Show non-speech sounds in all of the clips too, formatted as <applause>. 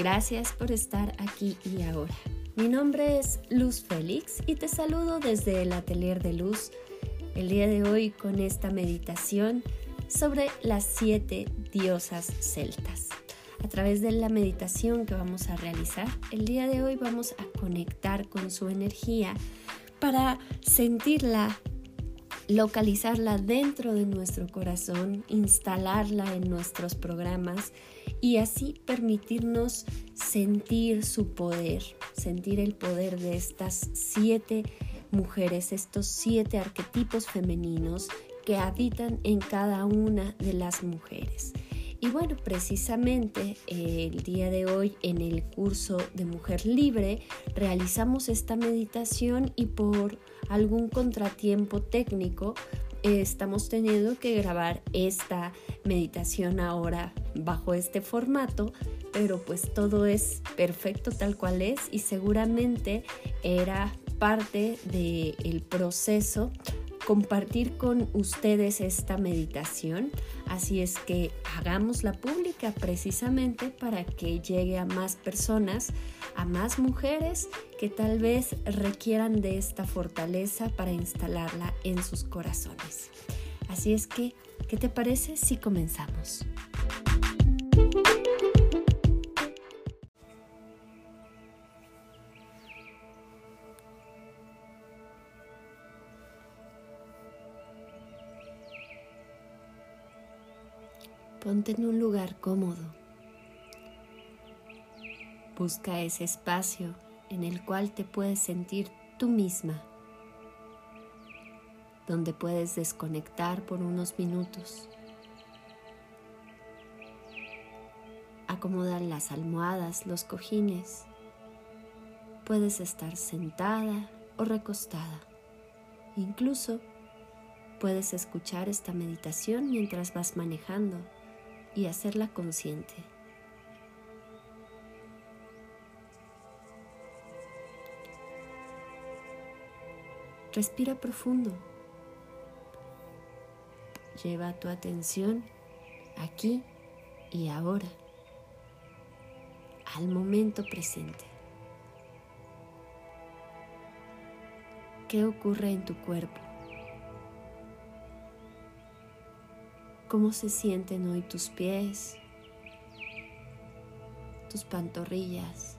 Gracias por estar aquí y ahora. Mi nombre es Luz Félix y te saludo desde el Atelier de Luz el día de hoy con esta meditación sobre las siete diosas celtas. A través de la meditación que vamos a realizar, el día de hoy vamos a conectar con su energía para sentirla, localizarla dentro de nuestro corazón, instalarla en nuestros programas y así permitirnos sentir su poder, sentir el poder de estas siete mujeres, estos siete arquetipos femeninos que habitan en cada una de las mujeres. Y bueno, precisamente eh, el día de hoy en el curso de Mujer Libre realizamos esta meditación y por algún contratiempo técnico estamos teniendo que grabar esta meditación ahora bajo este formato, pero pues todo es perfecto tal cual es y seguramente era parte del proceso compartir con ustedes esta meditación. Así es que hagámosla pública precisamente para que llegue a más personas, a más mujeres que tal vez requieran de esta fortaleza para instalarla en sus corazones. Así es que, ¿qué te parece si comenzamos? En un lugar cómodo. Busca ese espacio en el cual te puedes sentir tú misma, donde puedes desconectar por unos minutos. Acomoda las almohadas, los cojines. Puedes estar sentada o recostada. Incluso puedes escuchar esta meditación mientras vas manejando y hacerla consciente. Respira profundo. Lleva tu atención aquí y ahora, al momento presente. ¿Qué ocurre en tu cuerpo? Cómo se sienten hoy tus pies, tus pantorrillas,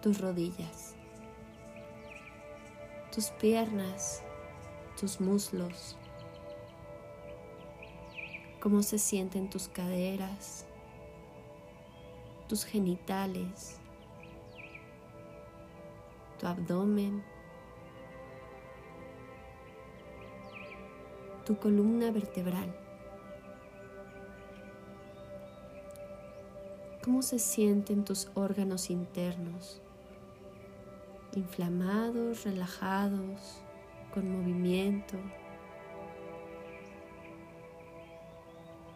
tus rodillas, tus piernas, tus muslos, cómo se sienten tus caderas, tus genitales, tu abdomen, tu columna vertebral. ¿Cómo se sienten tus órganos internos? Inflamados, relajados, con movimiento.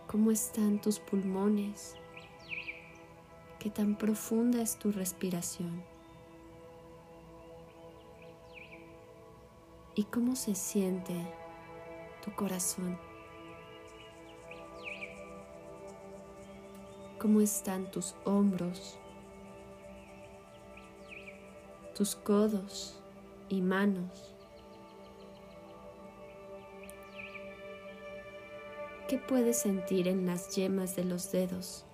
¿Cómo están tus pulmones? ¿Qué tan profunda es tu respiración? ¿Y cómo se siente tu corazón? Cómo están tus hombros, tus codos y manos. ¿Qué puedes sentir en las yemas de los dedos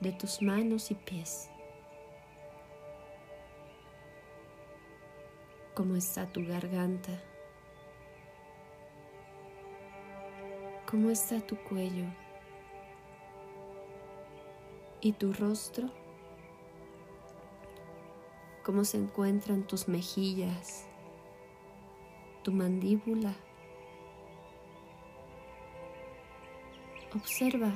de tus manos y pies? ¿Cómo está tu garganta? ¿Cómo está tu cuello? ¿Y tu rostro? ¿Cómo se encuentran tus mejillas, tu mandíbula? Observa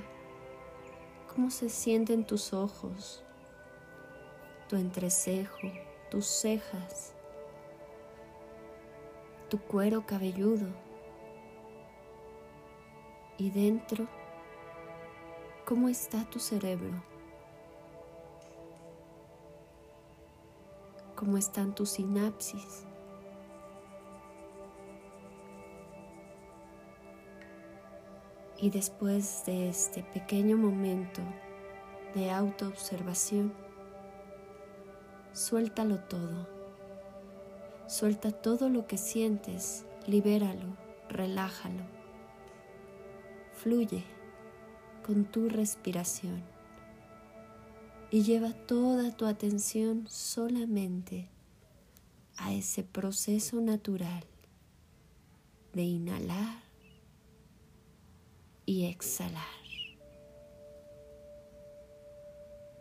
cómo se sienten tus ojos, tu entrecejo, tus cejas, tu cuero cabelludo y dentro, cómo está tu cerebro. Cómo están tus sinapsis. Y después de este pequeño momento de autoobservación. Suéltalo todo. Suelta todo lo que sientes, libéralo, relájalo. Fluye con tu respiración y lleva toda tu atención solamente a ese proceso natural de inhalar y exhalar.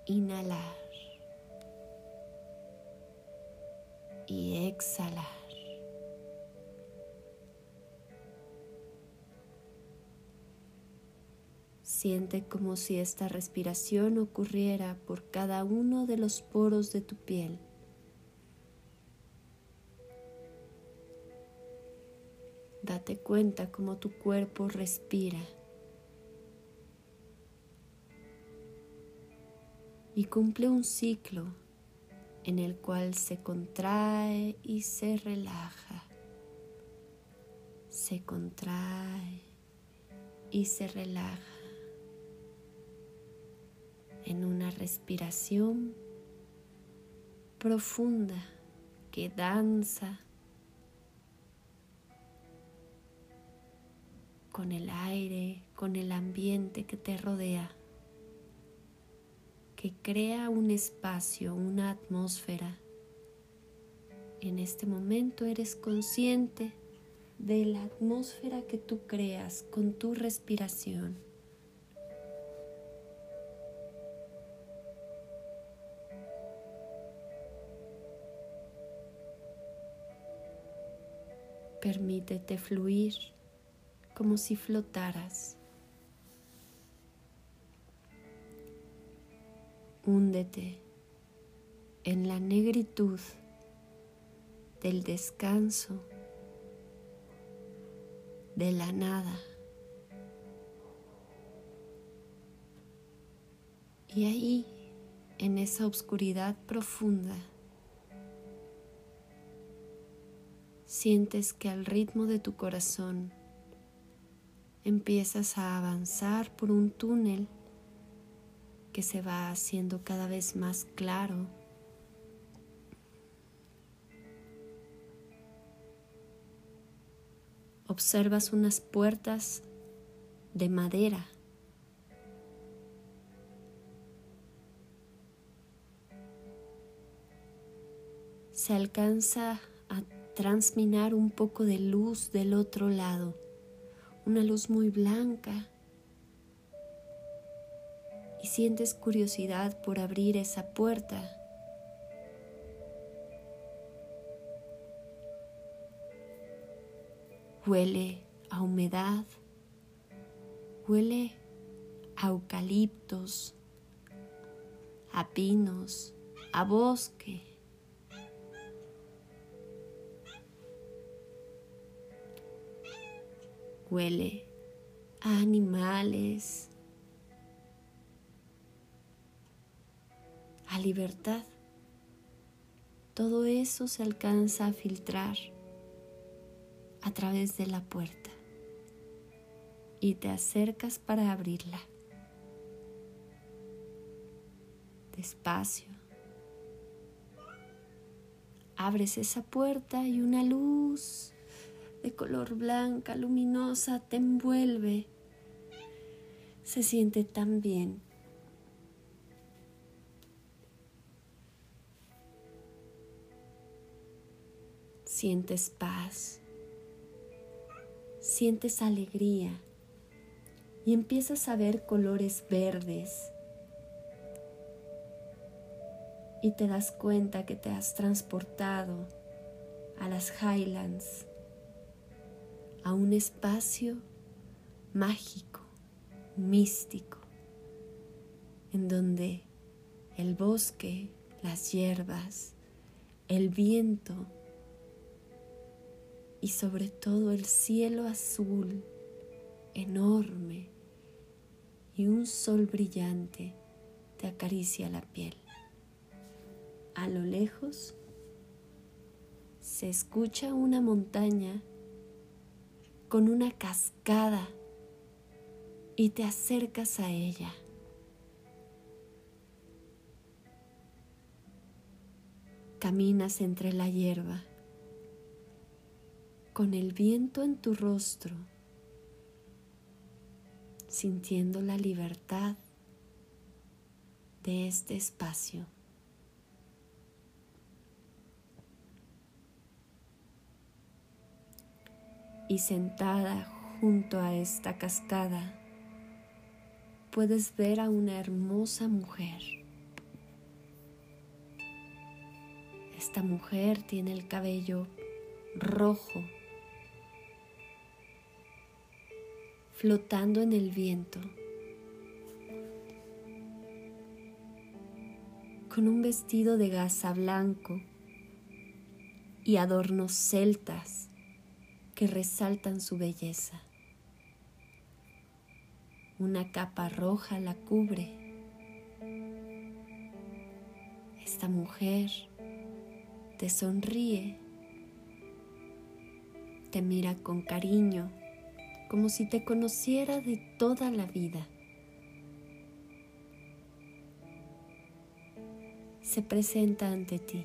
Inhalar y exhalar. Siente como si esta respiración ocurriera por cada uno de los poros de tu piel. Date cuenta cómo tu cuerpo respira. Y cumple un ciclo en el cual se contrae y se relaja. Se contrae y se relaja en una respiración profunda que danza con el aire, con el ambiente que te rodea, que crea un espacio, una atmósfera. En este momento eres consciente de la atmósfera que tú creas con tu respiración. Permítete fluir como si flotaras. Húndete en la negritud del descanso, de la nada. Y ahí, en esa oscuridad profunda, sientes que al ritmo de tu corazón empiezas a avanzar por un túnel que se va haciendo cada vez más claro. Observas unas puertas de madera. Se alcanza transminar un poco de luz del otro lado una luz muy blanca y sientes curiosidad por abrir esa puerta. Huele a humedad, huele a eucaliptos, a pinos, a bosque. Huele a animales, a libertad. Todo eso se alcanza a filtrar a través de la puerta y te acercas para abrirla. Despacio. Abres esa puerta y una luz de color blanca, luminosa, te envuelve. Se siente tan bien. Sientes paz, sientes alegría y empiezas a ver colores verdes y te das cuenta que te has transportado a las Highlands a un espacio mágico, místico, en donde el bosque, las hierbas, el viento y sobre todo el cielo azul enorme y un sol brillante te acaricia la piel. A lo lejos se escucha una montaña con una cascada y te acercas a ella. Caminas entre la hierba, con el viento en tu rostro, sintiendo la libertad de este espacio. Y sentada junto a esta cascada, puedes ver a una hermosa mujer. Esta mujer tiene el cabello rojo, flotando en el viento. con un vestido de gasa blanco y adornos celtas que resaltan su belleza. Una capa roja la cubre. Esta mujer te sonríe, te mira con cariño, como si te conociera de toda la vida. se presenta ante ti.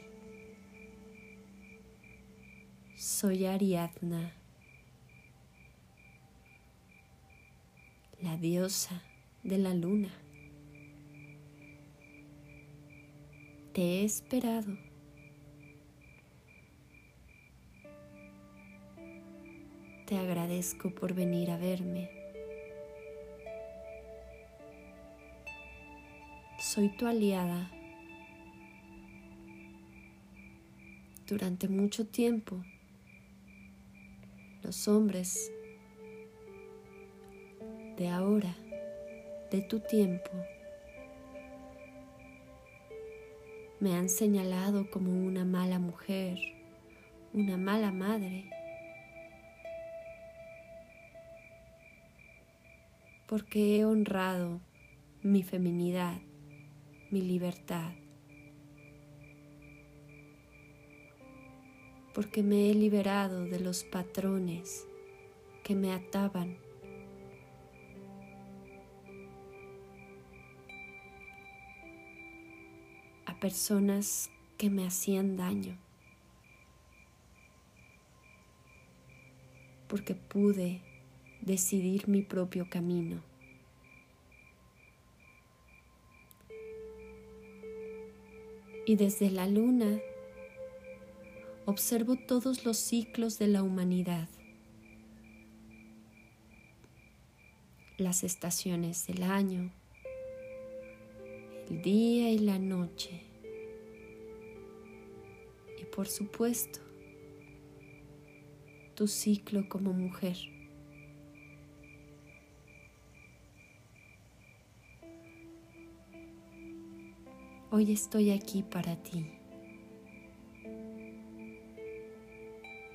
Soy Ariadna, la diosa de la luna. Te he esperado. Te agradezco por venir a verme. Soy tu aliada durante mucho tiempo los hombres de ahora, de tu tiempo, me han señalado como una mala mujer, una mala madre, porque he honrado mi feminidad, mi libertad. porque me he liberado de los patrones que me ataban. Personas que me hacían daño, porque pude decidir mi propio camino. Y desde la luna observo todos los ciclos de la humanidad, las estaciones del año, el día y la noche, y por supuesto, tu ciclo como mujer. Hoy estoy aquí para ti.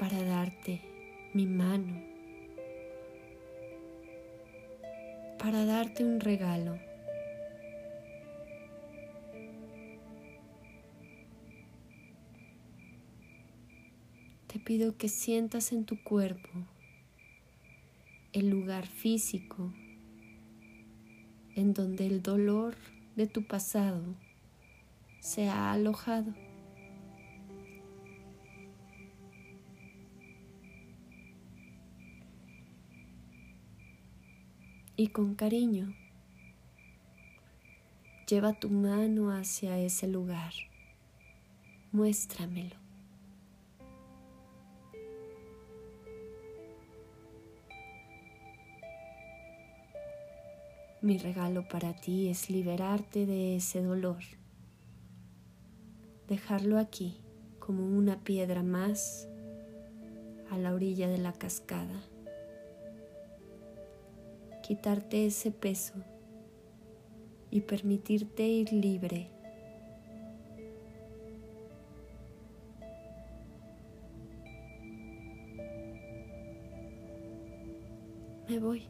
para darte mi mano, para darte un regalo. Pido que sientas en tu cuerpo el lugar físico en donde el dolor de tu pasado se ha alojado. y con cariño lleva tu mano hacia ese lugar. Muéstramelo. Mi regalo para ti es liberarte de ese dolor, dejarlo aquí como una piedra más a la orilla de la cascada quitarte ese peso y permitirte ir libre. Me voy.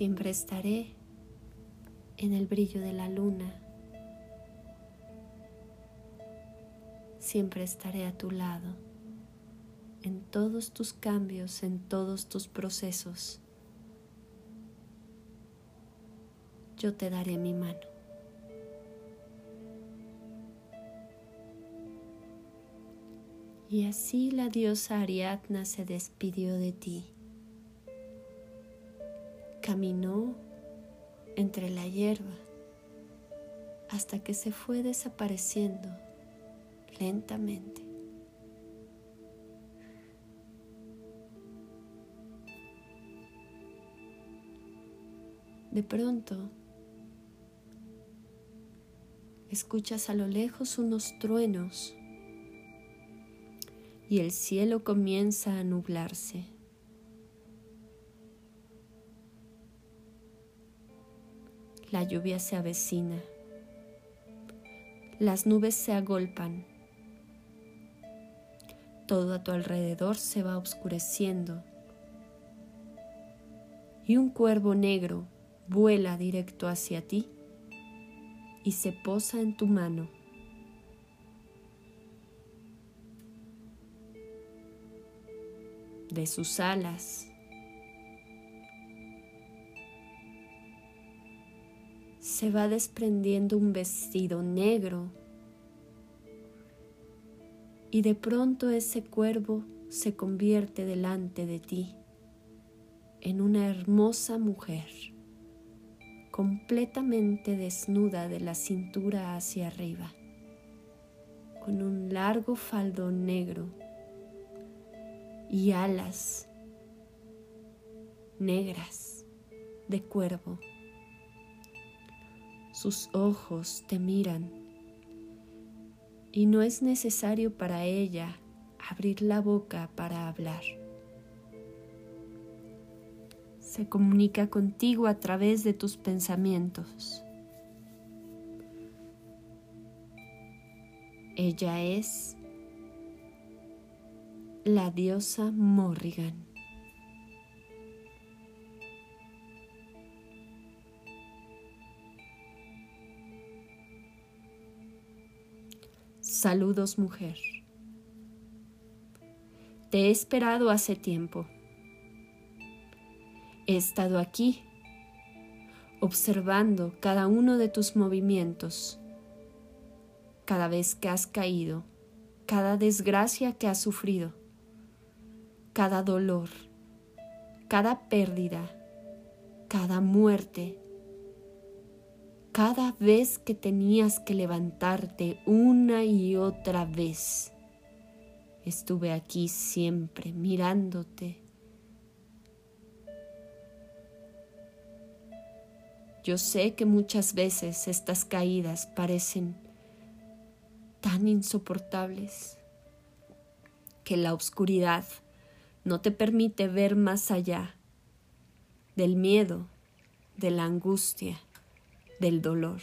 Siempre estaré en el brillo de la luna. Siempre estaré a tu lado en todos tus cambios, en todos tus procesos. Yo te daré mi mano. Y así la diosa Ariadna se despidió de ti. Caminó entre la hierba hasta que se fue desapareciendo lentamente. De pronto, escuchas a lo lejos unos truenos y el cielo comienza a nublarse. La lluvia se avecina. Las nubes se agolpan. Todo a tu alrededor se va oscureciendo. Y un cuervo negro vuela directo hacia ti y se posa en tu mano. De sus alas se va desprendiendo un vestido negro y de pronto ese cuervo se convierte delante de ti en una hermosa mujer completamente desnuda de la cintura hacia arriba, con un largo faldón negro y alas negras de cuervo. Sus ojos te miran y no es necesario para ella abrir la boca para hablar se comunica contigo a través de tus pensamientos. Ella es la diosa Morrigan. Saludos mujer. Te he esperado hace tiempo. He estado aquí, observando cada uno de tus movimientos, cada vez que has caído, cada desgracia que has sufrido, cada dolor, cada pérdida, cada muerte, cada vez que tenías que levantarte una y otra vez. Estuve aquí siempre mirándote Yo sé que muchas veces estas caídas parecen tan insoportables que la oscuridad no te permite ver más allá del miedo, de la angustia, del dolor.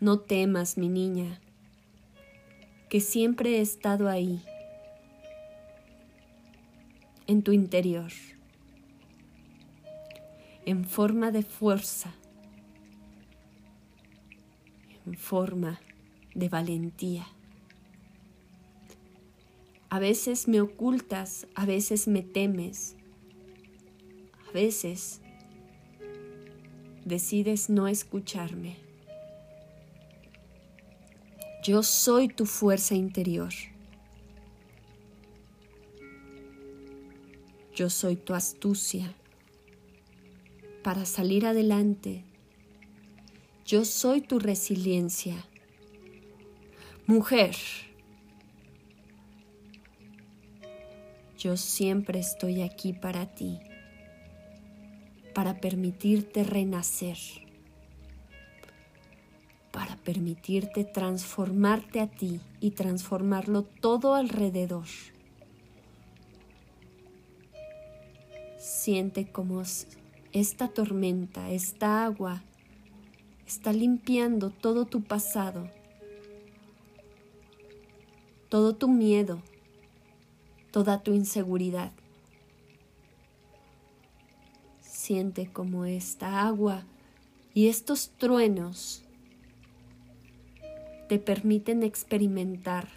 No temas, mi niña, que siempre he estado ahí en tu interior, en forma de fuerza, en forma de valentía. A veces me ocultas, a veces me temes, a veces decides no escucharme. Yo soy tu fuerza interior. Yo soy tu astucia para salir adelante. Yo soy tu resiliencia. Mujer, yo siempre estoy aquí para ti, para permitirte renacer, para permitirte transformarte a ti y transformarlo todo alrededor. Siente como esta tormenta, esta agua, está limpiando todo tu pasado, todo tu miedo, toda tu inseguridad. Siente como esta agua y estos truenos te permiten experimentar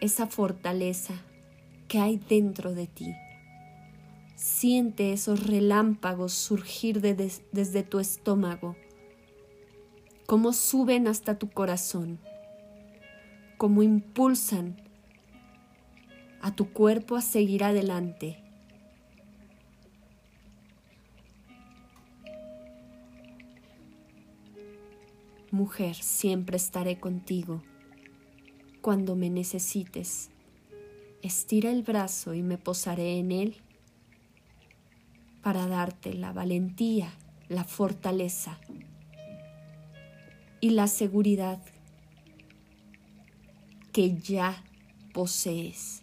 esa fortaleza que hay dentro de ti. Siente esos relámpagos surgir desde tu estómago cómo suben hasta tu corazón, cómo impulsan a tu cuerpo a seguir adelante. Mujer, siempre estaré contigo. Cuando me necesites, estira el brazo y me posaré en él para darte la valentía, la fortaleza y la seguridad que ya posees.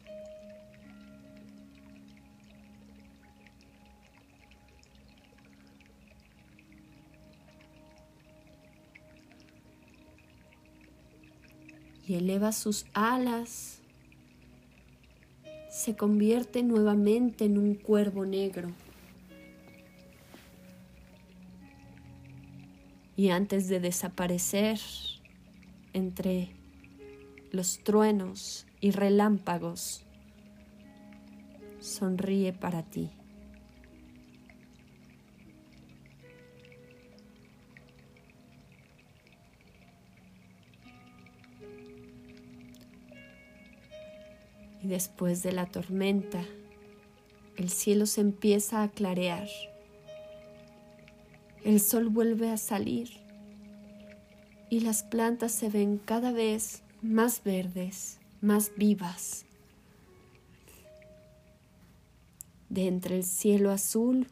Y eleva sus alas, se convierte nuevamente en un cuervo negro. Y antes de desaparecer entre los truenos y relámpagos, sonríe para ti. Después de la tormenta, el cielo se empieza a clarear. El sol vuelve a salir y las plantas se ven cada vez más verdes, más vivas. De entre el cielo azul,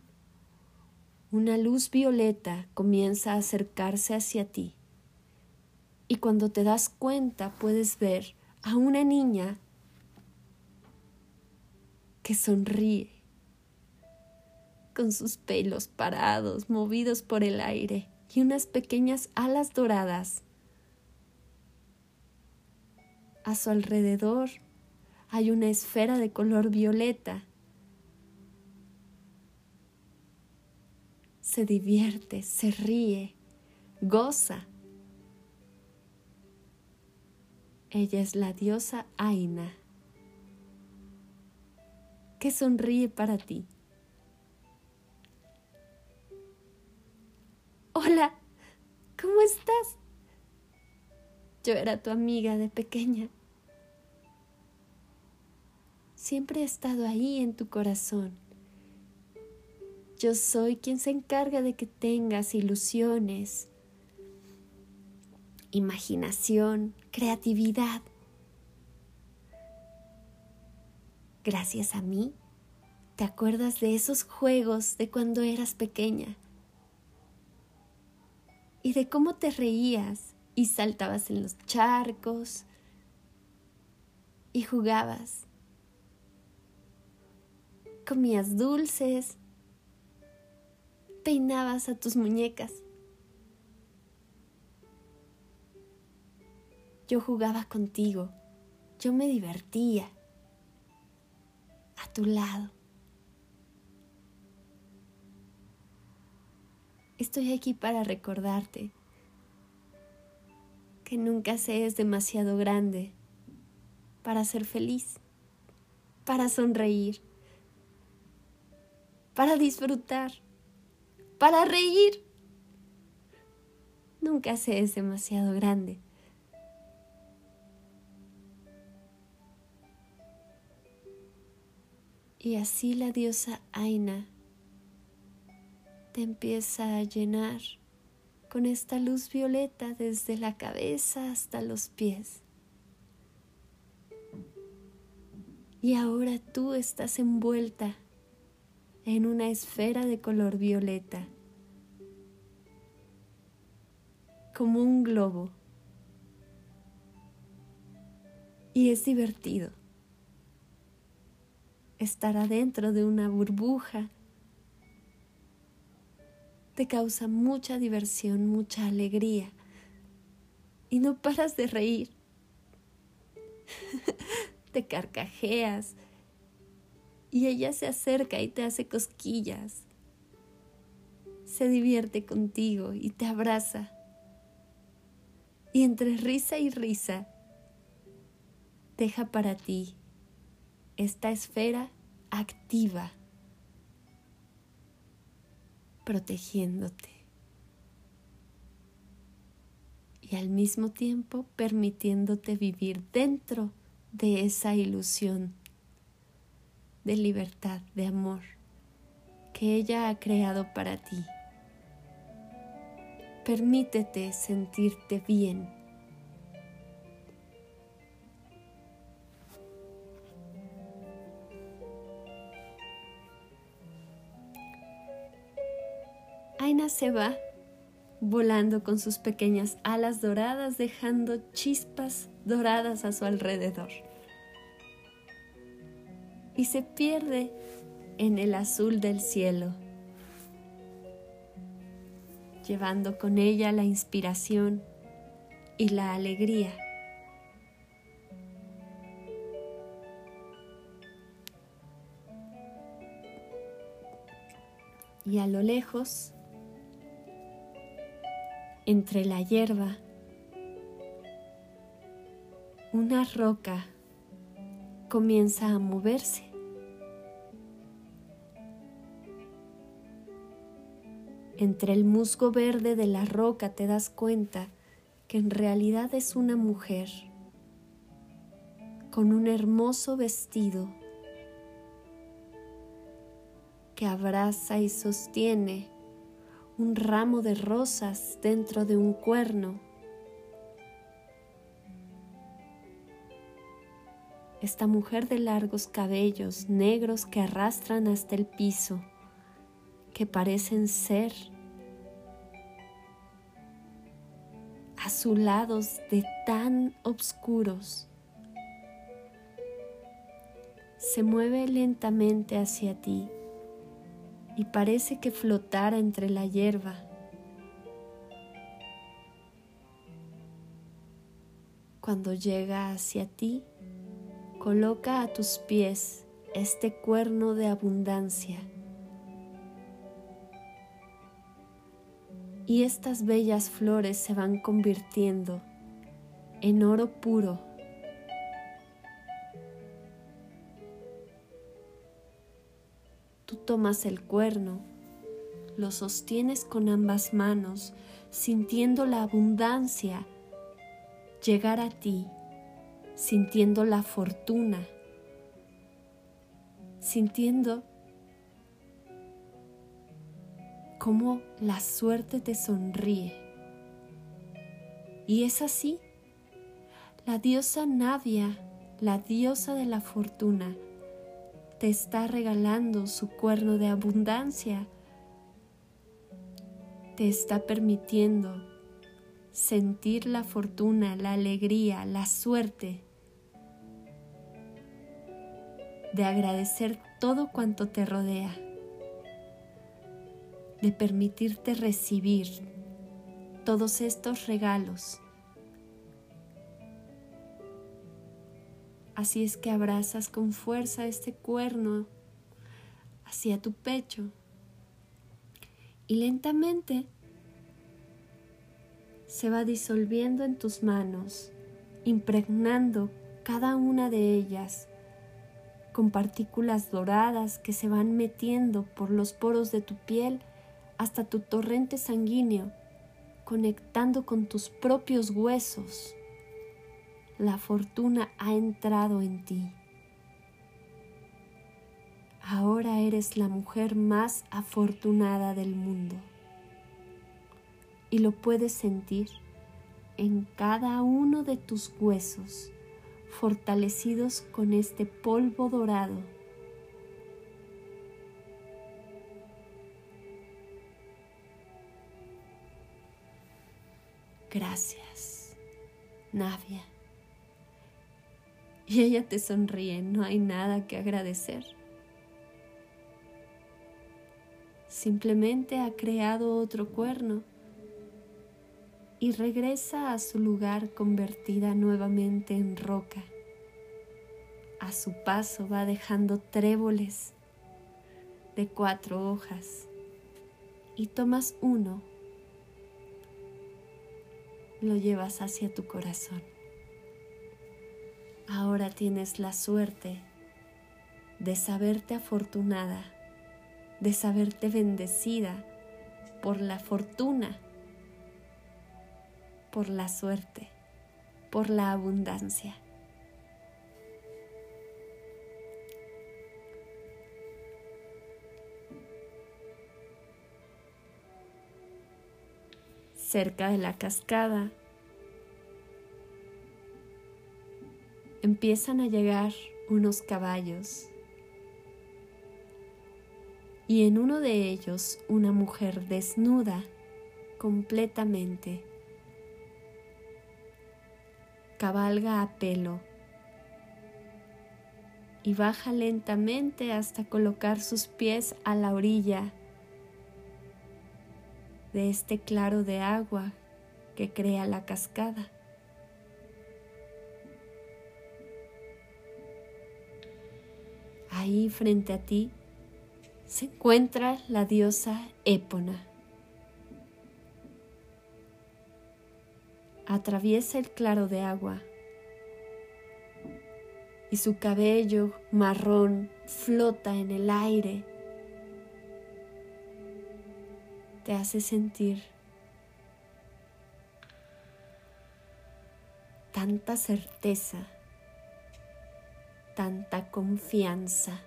una luz violeta comienza a acercarse hacia ti. Y cuando te das cuenta puedes ver a una niña que sonríe, con sus pelos parados, movidos por el aire, y unas pequeñas alas doradas. A su alrededor hay una esfera de color violeta. Se divierte, se ríe, goza. Ella es la diosa Aina que sonríe para ti. Hola, ¿cómo estás? Yo era tu amiga de pequeña. Siempre he estado ahí en tu corazón. Yo soy quien se encarga de que tengas ilusiones, imaginación, creatividad Gracias a mí, te acuerdas de esos juegos de cuando eras pequeña y de cómo te reías y saltabas en los charcos y jugabas. Comías dulces, peinabas a tus muñecas. Yo jugaba contigo, yo me divertía tu lado. Estoy aquí para recordarte que nunca se es demasiado grande para ser feliz, para sonreír, para disfrutar, para reír. Nunca se es demasiado grande Y así la diosa Aina te empieza a llenar con esta luz violeta desde la cabeza hasta los pies. Y ahora tú estás envuelta en una esfera de color violeta, como un globo. Y es divertido estar adentro de una burbuja te causa mucha diversión, mucha alegría y no paras de reír. <laughs> te carcajeas y ella se acerca y te hace cosquillas. Se divierte contigo y te abraza. Y entre risa y risa, deja para ti esta esfera activa, protegiéndote. y al mismo tiempo permitiéndote vivir dentro de esa ilusión de libertad, de amor que ella ha creado para ti. Permítete sentirte bien. Aina se va volando con sus pequeñas alas doradas dejando chispas doradas a su alrededor. Y se pierde en el azul del cielo, llevando con ella la inspiración y la alegría. Y a lo lejos, entre la hierba, una roca comienza a moverse. Entre el musgo verde de la roca te das cuenta que en realidad es una mujer con un hermoso vestido que abraza y sostiene un ramo de rosas dentro de un cuerno. Esta mujer de largos cabellos negros que arrastran hasta el piso, que parecen ser azulados de tan oscuros, se mueve lentamente hacia ti y parece que flotara entre la hierba. Cuando llega hacia ti, coloca a tus pies este cuerno de abundancia. Y estas bellas flores se van convirtiendo en oro puro tomas el cuerno, lo sostienes con ambas manos, sintiendo la abundancia llegar a ti, sintiendo la fortuna, sintiendo cómo la suerte te sonríe. Y es así, la diosa Navia, la diosa de la fortuna, te está regalando su cuerno de abundancia. Te está permitiendo sentir la fortuna, la alegría, la suerte de agradecer todo cuanto te rodea, de permitirte recibir todos estos regalos Así es que abrazas con fuerza este cuerno hacia tu pecho y lentamente se va disolviendo en tus manos, impregnando cada una de ellas con partículas doradas que se van metiendo por los poros de tu piel hasta tu torrente sanguíneo, conectando con tus propios huesos la fortuna ha entrado en ti. Ahora eres la mujer más afortunada del mundo y lo puedes sentir en cada uno de tus huesos fortalecidos con este polvo dorado. Gracias, Navia <laughs> y ella te sonríe, no hay nada que agradecer. Simplemente ha creado otro cuerno y regresa a su lugar convertida nuevamente en roca. A su paso va dejando tréboles de cuatro hojas y tomas uno, lo llevas hacia tu corazón. Ahora tienes la suerte de saberte afortunada, de saberte bendecida por la fortuna por la suerte, por la abundancia. Cerca de la cascada empiezan a llegar unos caballos y en uno de ellos una mujer desnuda completamente. Cabalga a pelo y baja lentamente hasta colocar sus pies a la orilla de este claro de agua que crea la cascada. Ahí frente a ti se encuentra la diosa Épona. atraviesa el claro de agua y su cabello marrón flota en el aire. Te hace sentir tanta certeza, tanta confianza.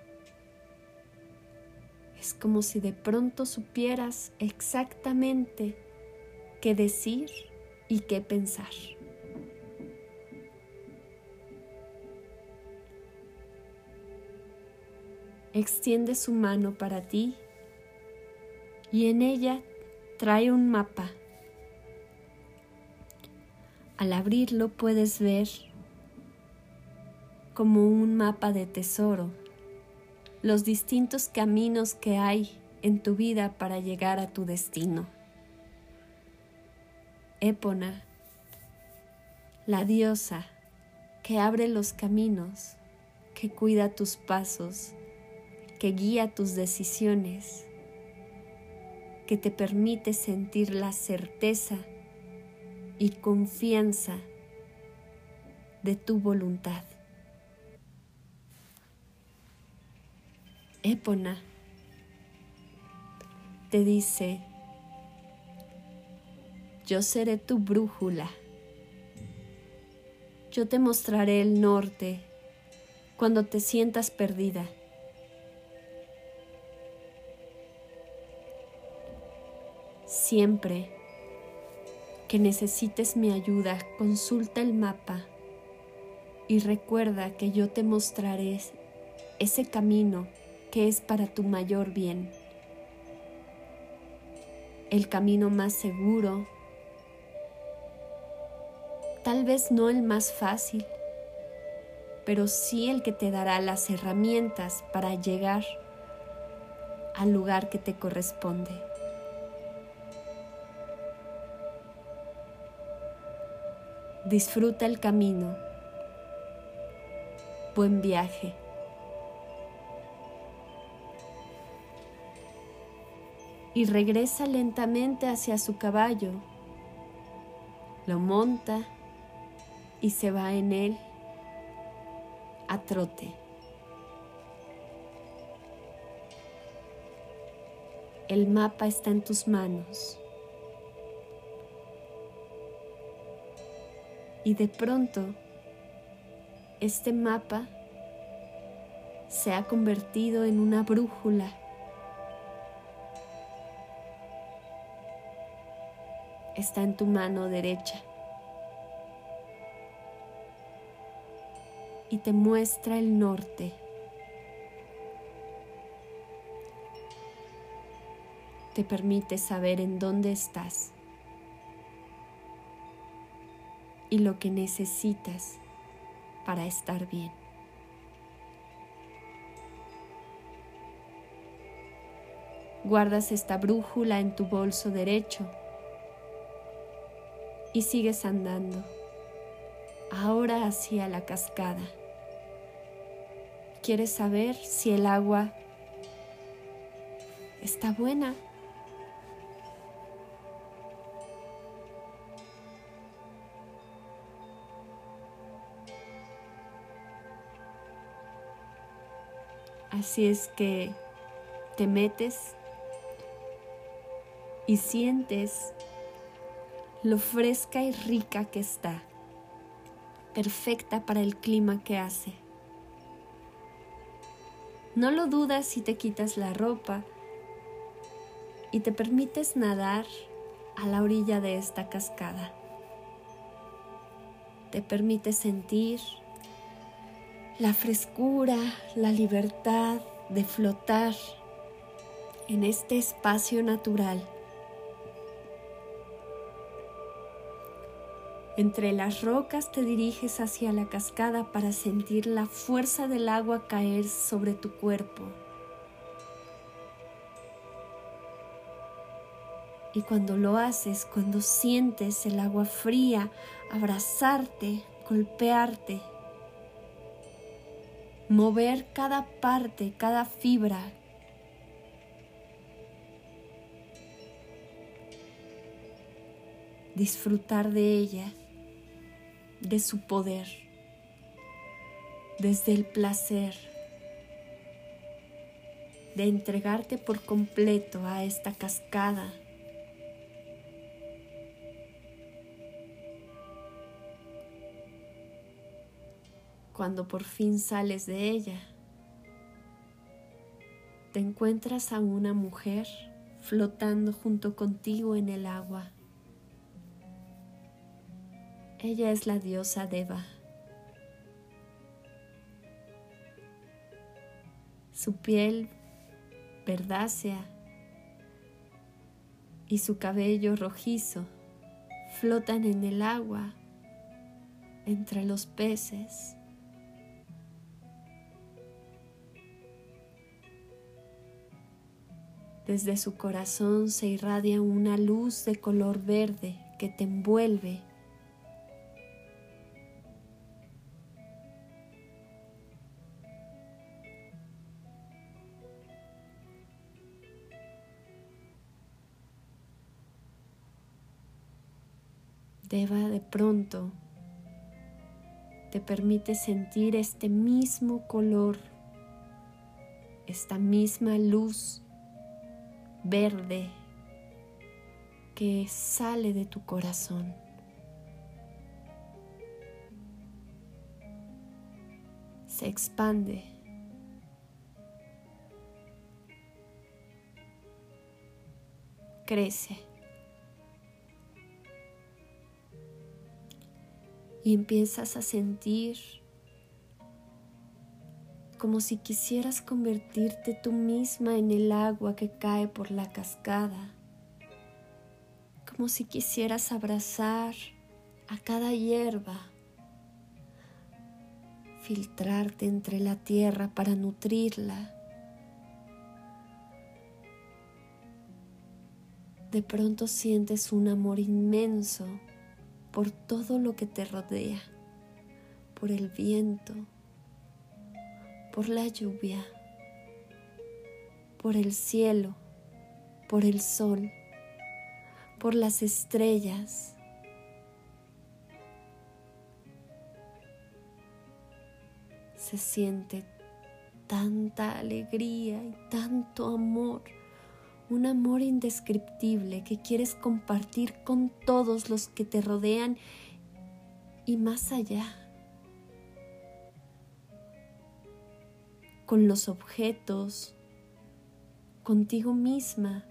Es como si de pronto supieras exactamente qué decir y qué pensar. Extiende su mano para ti y en ella trae un mapa. Al abrirlo puedes ver como un mapa de tesoro los distintos caminos que hay en tu vida para llegar a tu destino. Épona, la diosa que abre los caminos, que cuida tus pasos, que guía tus decisiones, que te permite sentir la certeza y confianza de tu voluntad. Épona te dice, yo seré tu brújula. Yo te mostraré el norte cuando te sientas perdida. Siempre que necesites mi ayuda, consulta el mapa y recuerda que yo te mostraré ese camino que es para tu mayor bien. El camino más seguro, tal vez no el más fácil, pero sí el que te dará las herramientas para llegar al lugar que te corresponde. Disfruta el camino. Buen viaje. Y regresa lentamente hacia su caballo. Lo monta y se va en él a trote. El mapa está en tus manos. Y de pronto, este mapa se ha convertido en una brújula. Está en tu mano derecha. y te muestra el norte. Te permite saber en dónde estás y lo que necesitas para estar bien. Guardas esta brújula en tu bolso derecho y sigues andando ahora hacia la cascada. ¿Quieres saber si el agua está buena? Así es que te metes y sientes lo fresca y rica que está, perfecta para el clima que hace. No lo dudas si te quitas la ropa y te permites nadar a la orilla de esta cascada. Te permites sentir la frescura, la libertad de flotar en este espacio natural. Entre las rocas te diriges hacia la cascada para sentir la fuerza del agua caer sobre tu cuerpo. Y cuando lo haces, cuando sientes el agua fría abrazarte, golpearte, mover cada parte, cada fibra. Disfrutar de ella, de su poder, desde el placer de entregarte por completo a esta cascada Cuando por fin sales de ella, te encuentras a una mujer flotando junto contigo en el agua. Ella es la diosa Deva. Su piel verdácea y su cabello rojizo flotan en el agua entre los peces. Desde su corazón se irradia una luz de color verde que te envuelve. Deva de pronto te permite sentir este mismo color, esta misma luz verde que sale de tu corazón. Se expande. Crece. Y empiezas a sentir como si quisieras convertirte tú misma en el agua que cae por la cascada, como si quisieras abrazar a cada hierba, filtrarte entre la tierra para nutrirla. De pronto sientes un amor inmenso por todo lo que te rodea, por el viento, por la lluvia, por el cielo, por el sol, por las estrellas. Se siente tanta alegría y tanto amor, un amor indescriptible que quieres compartir con todos los que te rodean y más allá. con los objetos, contigo misma,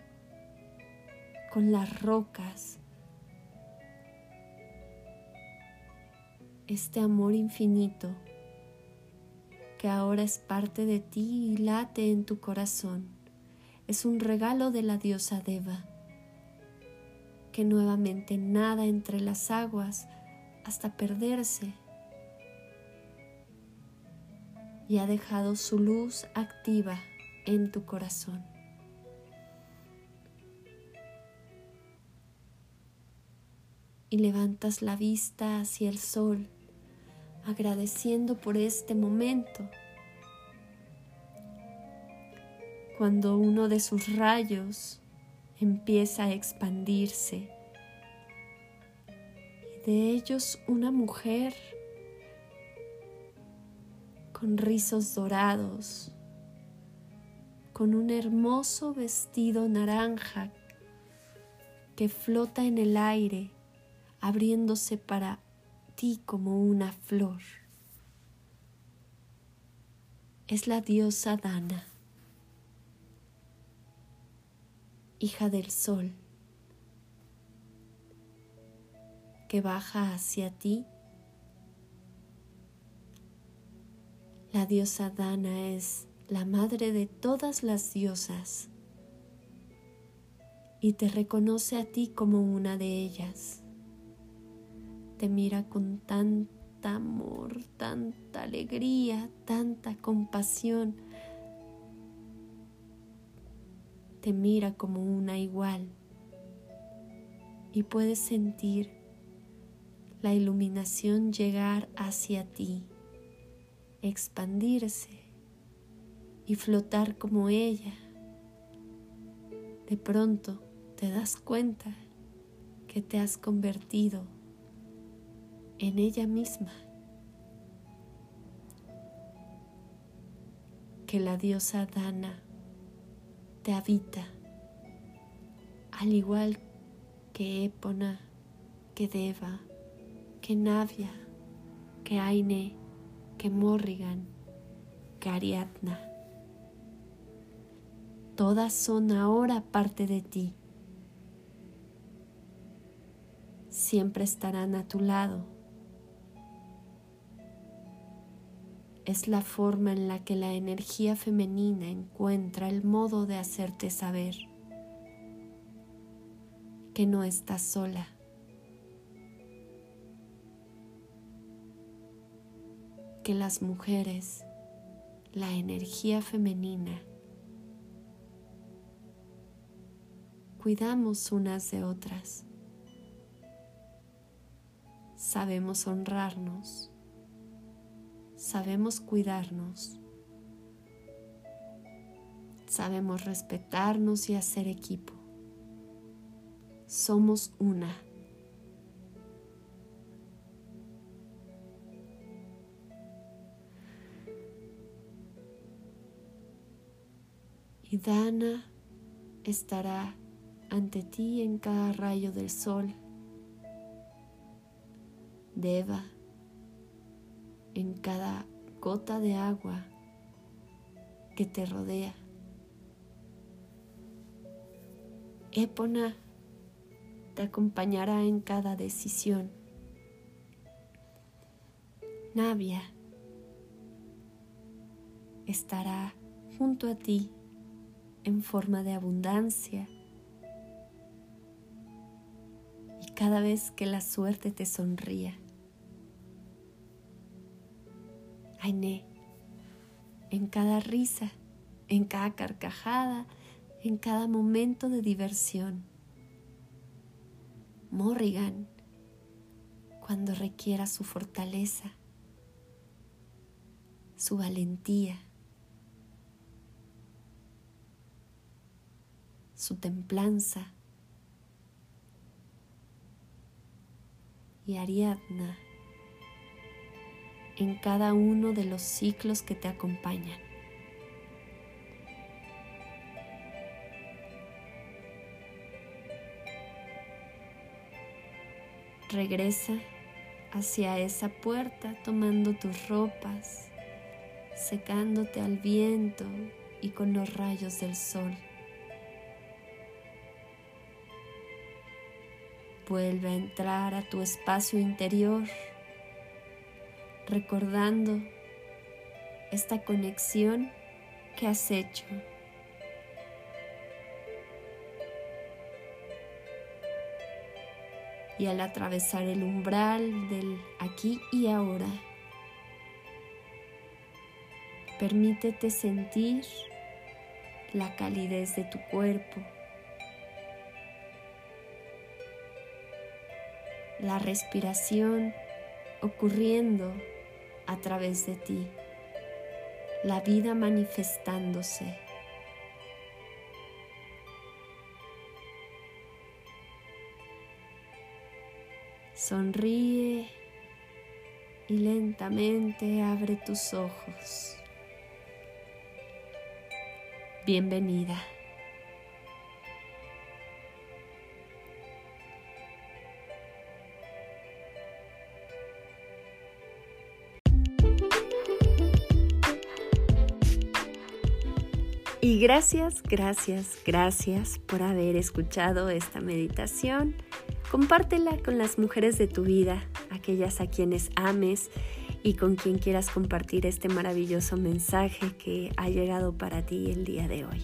con las rocas. Este amor infinito que ahora es parte de ti y late en tu corazón es un regalo de la diosa Deva, que nuevamente nada entre las aguas hasta perderse y ha dejado su luz activa en tu corazón. Y levantas la vista hacia el sol, agradeciendo por este momento. Cuando uno de sus rayos empieza a expandirse, y de ellos una mujer con rizos dorados, con un hermoso vestido naranja que flota en el aire abriéndose para ti como una flor. Es la diosa Dana, hija del sol, que baja hacia ti. La diosa Dana es la madre de todas las diosas y te reconoce a ti como una de ellas. Te mira con tanta amor, tanta alegría, tanta compasión. Te mira como una igual y puedes sentir la iluminación llegar hacia ti, expandirse y flotar como ella. De pronto te das cuenta que te has convertido en ella misma, que la diosa Dana te habita, al igual que Épona, que Deva, que Navia, que Aine, que Morrigan, que Ariadna. Todas son ahora parte de ti. Siempre estarán a tu lado. Es la forma en la que la energía femenina encuentra el modo de hacerte saber que no estás sola. Que las mujeres, la energía femenina, cuidamos unas de otras. Sabemos honrarnos, sabemos cuidarnos, sabemos respetarnos y hacer equipo. Somos una. Y Dana estará ante ti en cada rayo del sol. Deva en cada gota de agua que te rodea. Épona te acompañará en cada decisión. Navia estará junto a ti en forma de abundancia cada vez que la suerte te sonría. En cada risa, en cada carcajada, en cada momento de diversión. Morrigan, cuando requiera su fortaleza, su valentía, su templanza, y Ariadna en cada uno de los ciclos que te acompañan. Regresa hacia esa puerta tomando tus ropas, secándote al viento y con los rayos del sol. Vuelve a entrar a tu espacio interior, recordando esta conexión que has hecho. Y al atravesar el umbral del aquí y ahora, permítete sentir la calidez de tu cuerpo la respiración ocurriendo a través de ti, la vida manifestándose. Sonríe y lentamente abre tus ojos. Bienvenida. Y gracias, gracias, gracias por haber escuchado esta meditación. Compártela con las mujeres de tu vida, aquellas a quienes ames y con quien quieras compartir este maravilloso mensaje que ha llegado para ti el día de hoy.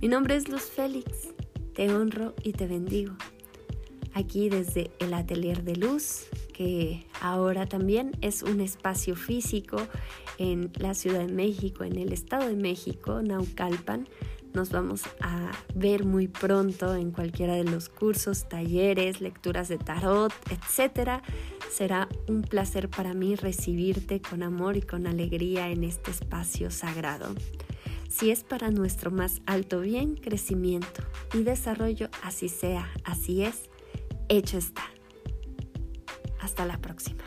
Mi nombre es Luz Félix, te honro y te bendigo. Aquí desde el Atelier de Luz, que ahora también es un espacio físico en la Ciudad de México, en el Estado de México, Naucalpan. Nos vamos a ver muy pronto en cualquiera de los cursos, talleres, lecturas de tarot, etc. Será un placer para mí recibirte con amor y con alegría en este espacio sagrado. Si es para nuestro más alto bien, crecimiento y desarrollo, así sea, así es, hecho está. Hasta la próxima.